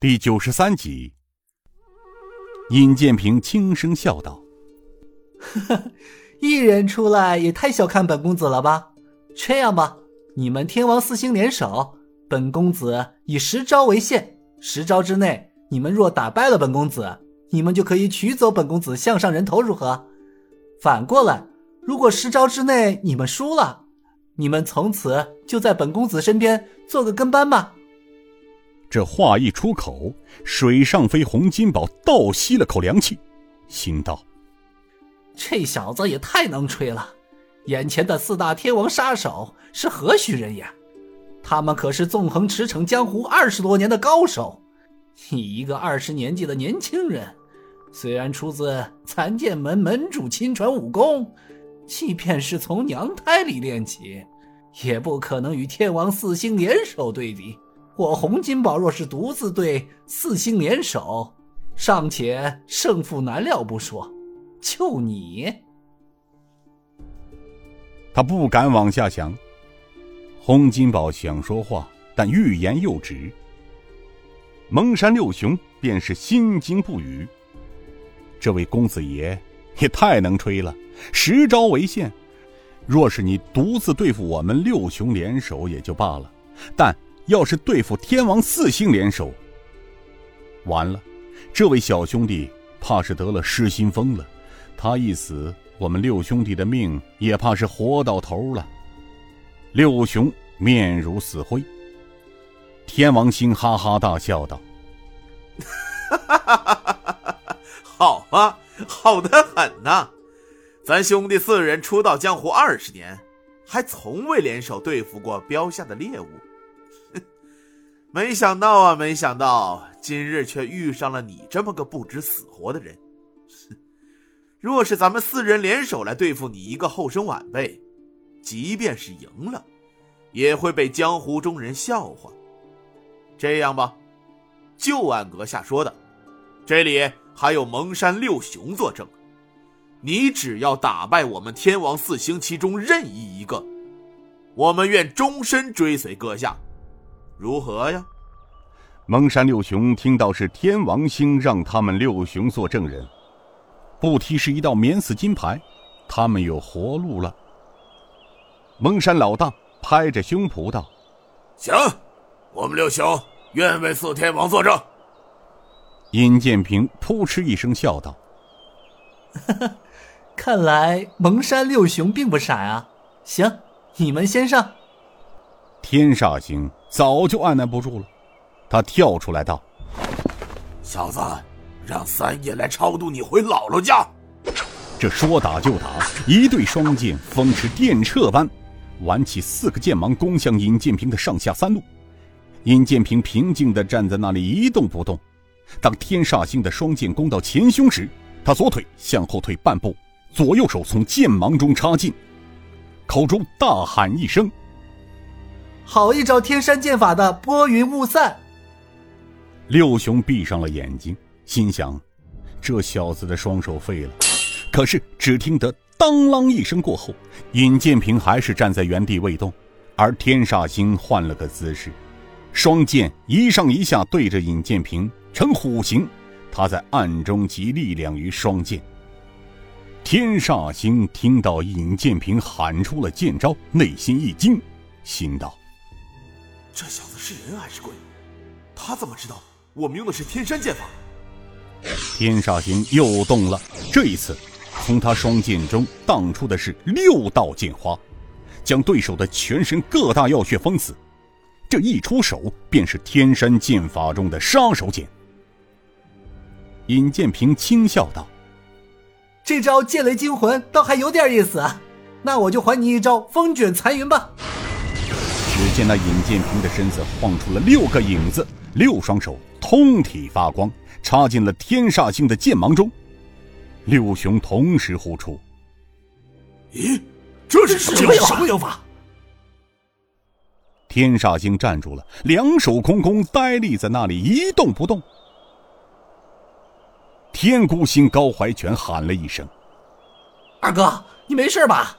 第九十三集，尹建平轻声笑道：“ 一人出来也太小看本公子了吧？这样吧，你们天王四星联手，本公子以十招为限，十招之内，你们若打败了本公子，你们就可以取走本公子项上人头，如何？反过来，如果十招之内你们输了，你们从此就在本公子身边做个跟班吧。”这话一出口，水上飞洪金宝倒吸了口凉气，心道：“这小子也太能吹了！眼前的四大天王杀手是何许人也？他们可是纵横驰骋江湖二十多年的高手。你一个二十年纪的年轻人，虽然出自残剑门门主亲传武功，即便是从娘胎里练起，也不可能与天王四星联手对敌。”我洪金宝若是独自对四星联手，尚且胜负难料不说，就你，他不敢往下想。洪金宝想说话，但欲言又止。蒙山六雄便是心惊不语。这位公子爷也太能吹了，十招为限。若是你独自对付我们六雄联手也就罢了，但……要是对付天王四星联手，完了，这位小兄弟怕是得了失心疯了。他一死，我们六兄弟的命也怕是活到头了。六雄面如死灰。天王星哈哈大笑道：“哈哈哈哈哈好啊，好的很呐！咱兄弟四人出道江湖二十年，还从未联手对付过标下的猎物。”没想到啊，没想到今日却遇上了你这么个不知死活的人。若是咱们四人联手来对付你一个后生晚辈，即便是赢了，也会被江湖中人笑话。这样吧，就按阁下说的，这里还有蒙山六雄作证，你只要打败我们天王四星其中任意一个，我们愿终身追随阁下。如何呀？蒙山六雄听到是天王星让他们六雄做证人，不提是一道免死金牌，他们有活路了。蒙山老大拍着胸脯道：“行，我们六雄愿为四天王作证。”尹建平扑哧一声笑道：“ 看来蒙山六雄并不傻啊。行，你们先上。”天煞星早就按耐不住了，他跳出来道：“小子，让三爷来超度你回姥姥家。”这说打就打，一对双剑风驰电掣般挽起四个剑芒，攻向尹建平的上下三路。尹建平平静地站在那里一动不动。当天煞星的双剑攻到前胸时，他左腿向后退半步，左右手从剑芒中插进，口中大喊一声。好一招天山剑法的拨云雾散。六雄闭上了眼睛，心想：这小子的双手废了。可是只听得当啷一声过后，尹建平还是站在原地未动，而天煞星换了个姿势，双剑一上一下对着尹建平呈虎形，他在暗中集力量于双剑。天煞星听到尹建平喊出了剑招，内心一惊，心道。这小子是人还是鬼？他怎么知道我们用的是天山剑法？天煞星又动了，这一次，从他双剑中荡出的是六道剑花，将对手的全身各大要穴封死。这一出手，便是天山剑法中的杀手锏。尹建平轻笑道：“这招剑雷惊魂倒还有点意思啊，那我就还你一招风卷残云吧。”只见那尹建平的身子晃出了六个影子，六双手通体发光，插进了天煞星的剑芒中。六雄同时呼出：“咦，这是什么什么妖法？”天煞星站住了，两手空空，呆立在那里一动不动。天孤星高怀全喊了一声：“二哥，你没事吧？”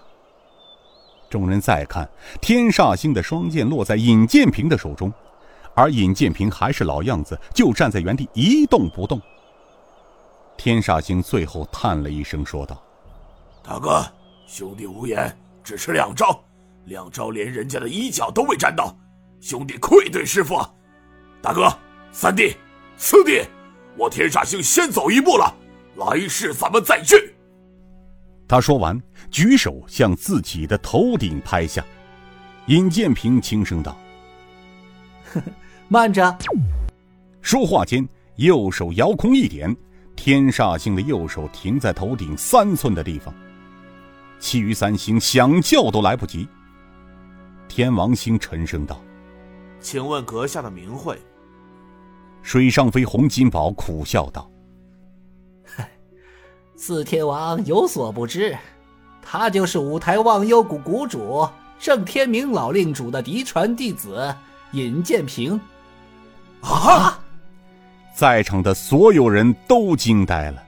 众人再看，天煞星的双剑落在尹建平的手中，而尹建平还是老样子，就站在原地一动不动。天煞星最后叹了一声，说道：“大哥，兄弟无言，只吃两招，两招连人家的衣角都未沾到，兄弟愧对师傅。大哥，三弟，四弟，我天煞星先走一步了，来世咱们再聚。”他说完，举手向自己的头顶拍下。尹建平轻声道：“呵 呵慢着！”说话间，右手遥空一点，天煞星的右手停在头顶三寸的地方。其余三星想叫都来不及。天王星沉声道：“请问阁下的名讳？”水上飞洪金宝苦笑道。四天王有所不知，他就是五台忘忧谷谷主郑天明老令主的嫡传弟子尹建平。啊！在场的所有人都惊呆了。